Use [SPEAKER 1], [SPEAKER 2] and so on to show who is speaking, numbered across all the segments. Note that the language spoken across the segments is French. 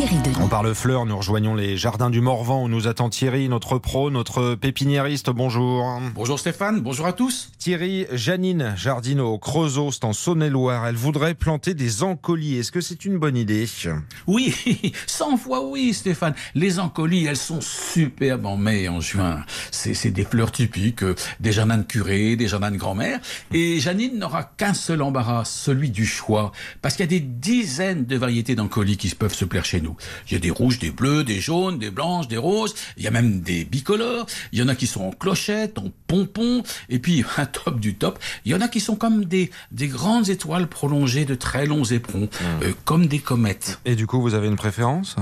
[SPEAKER 1] Thierry Denis.
[SPEAKER 2] On parle fleurs, nous rejoignons les jardins du Morvan où nous attend Thierry, notre pro, notre pépiniériste. Bonjour.
[SPEAKER 3] Bonjour Stéphane, bonjour à tous.
[SPEAKER 2] Thierry, Janine jardine au Creusot, c'est en Saône-et-Loire. Elle voudrait planter des encolis. Est-ce que c'est une bonne idée?
[SPEAKER 3] Oui, 100 fois oui Stéphane. Les encolis, elles sont superbes en mai et en juin. C'est c'est des fleurs typiques euh, des jardins de curé, des jardins de grand-mère. Et Janine n'aura qu'un seul embarras, celui du choix. Parce qu'il y a des dizaines de variétés d'encolis qui peuvent se plaire chez nous. Il y a des rouges, des bleus, des jaunes, des blanches, des roses. Il y a même des bicolores. Il y en a qui sont en clochette, en pompons. Et puis, un top du top, il y en a qui sont comme des, des grandes étoiles prolongées de très longs éperons, euh, comme des comètes.
[SPEAKER 2] Et du coup, vous avez une préférence?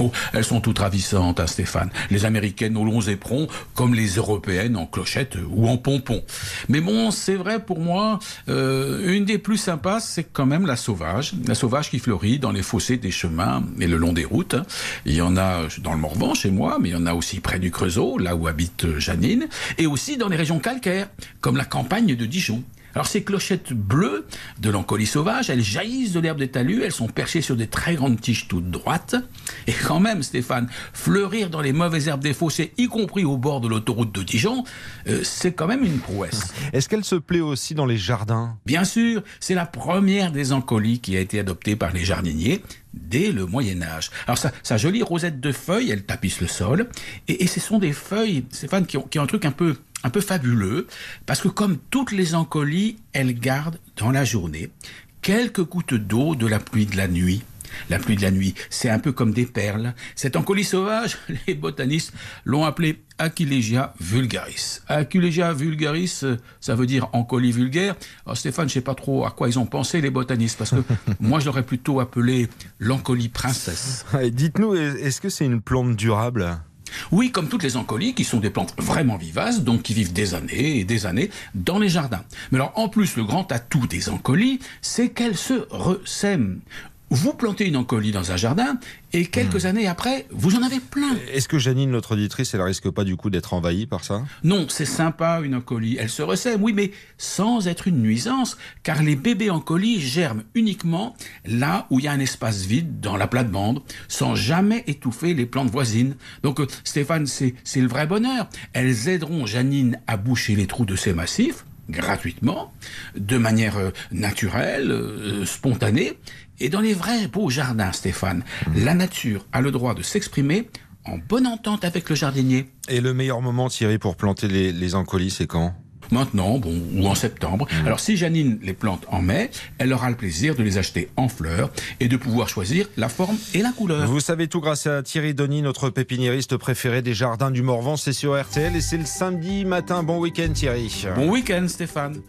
[SPEAKER 3] Oh, elles sont toutes ravissantes, hein, Stéphane. Les américaines aux longs éperons, comme les européennes en clochette ou en pompons. Mais bon, c'est vrai pour moi, euh, une des plus sympas, c'est quand même la sauvage. La sauvage qui fleurit dans les fossés des chemins et le long des routes. Il y en a dans le Morvan chez moi, mais il y en a aussi près du Creusot, là où habite Janine, et aussi dans les régions calcaires, comme la campagne de Dijon. Alors ces clochettes bleues de l'encolie sauvage, elles jaillissent de l'herbe des talus, elles sont perchées sur des très grandes tiges toutes droites. Et quand même, Stéphane, fleurir dans les mauvaises herbes des fossés, y compris au bord de l'autoroute de Dijon, euh, c'est quand même une prouesse.
[SPEAKER 2] Est-ce qu'elle se plaît aussi dans les jardins?
[SPEAKER 3] Bien sûr, c'est la première des encolies qui a été adoptée par les jardiniers dès le Moyen Âge. Alors sa, sa jolie rosette de feuilles, elle tapisse le sol, et, et ce sont des feuilles, Stéphane, qui ont, qui ont un truc un peu un peu fabuleux, parce que comme toutes les encolies, elles gardent dans la journée quelques gouttes d'eau de la pluie de la nuit. La pluie de la nuit, c'est un peu comme des perles. Cette encolie sauvage, les botanistes l'ont appelée Aquilegia vulgaris. Aquilegia vulgaris, euh, ça veut dire encolie vulgaire. Alors Stéphane, je sais pas trop à quoi ils ont pensé les botanistes, parce que moi je l'aurais plutôt appelée l'encolie princesse.
[SPEAKER 2] Dites-nous, est-ce que c'est une plante durable?
[SPEAKER 3] Oui, comme toutes les encolies, qui sont des plantes vraiment vivaces, donc qui vivent des années et des années dans les jardins. Mais alors, en plus, le grand atout des encolies, c'est qu'elles se ressèment. Vous plantez une encolie dans un jardin, et quelques années après, vous en avez plein.
[SPEAKER 2] Est-ce que Janine, notre auditrice, elle risque pas du coup d'être envahie par ça?
[SPEAKER 3] Non, c'est sympa une encolie, elle se ressème, oui, mais sans être une nuisance, car les bébés encolis germent uniquement là où il y a un espace vide dans la plate-bande, sans jamais étouffer les plantes voisines. Donc euh, Stéphane, c'est c'est le vrai bonheur. Elles aideront Janine à boucher les trous de ses massifs, gratuitement, de manière euh, naturelle, euh, spontanée, et dans les vrais beaux jardins, Stéphane, la nature a le droit de s'exprimer en bonne entente avec le jardinier.
[SPEAKER 2] Et le meilleur moment, Thierry, pour planter les, les encolis, c'est quand?
[SPEAKER 3] Maintenant, bon, ou en septembre. Alors, si Janine les plante en mai, elle aura le plaisir de les acheter en fleurs et de pouvoir choisir la forme et la couleur.
[SPEAKER 2] Vous savez tout grâce à Thierry Denis, notre pépiniériste préféré des jardins du Morvan. C'est sur RTL et c'est le samedi matin. Bon week-end, Thierry.
[SPEAKER 3] Bon week-end, Stéphane.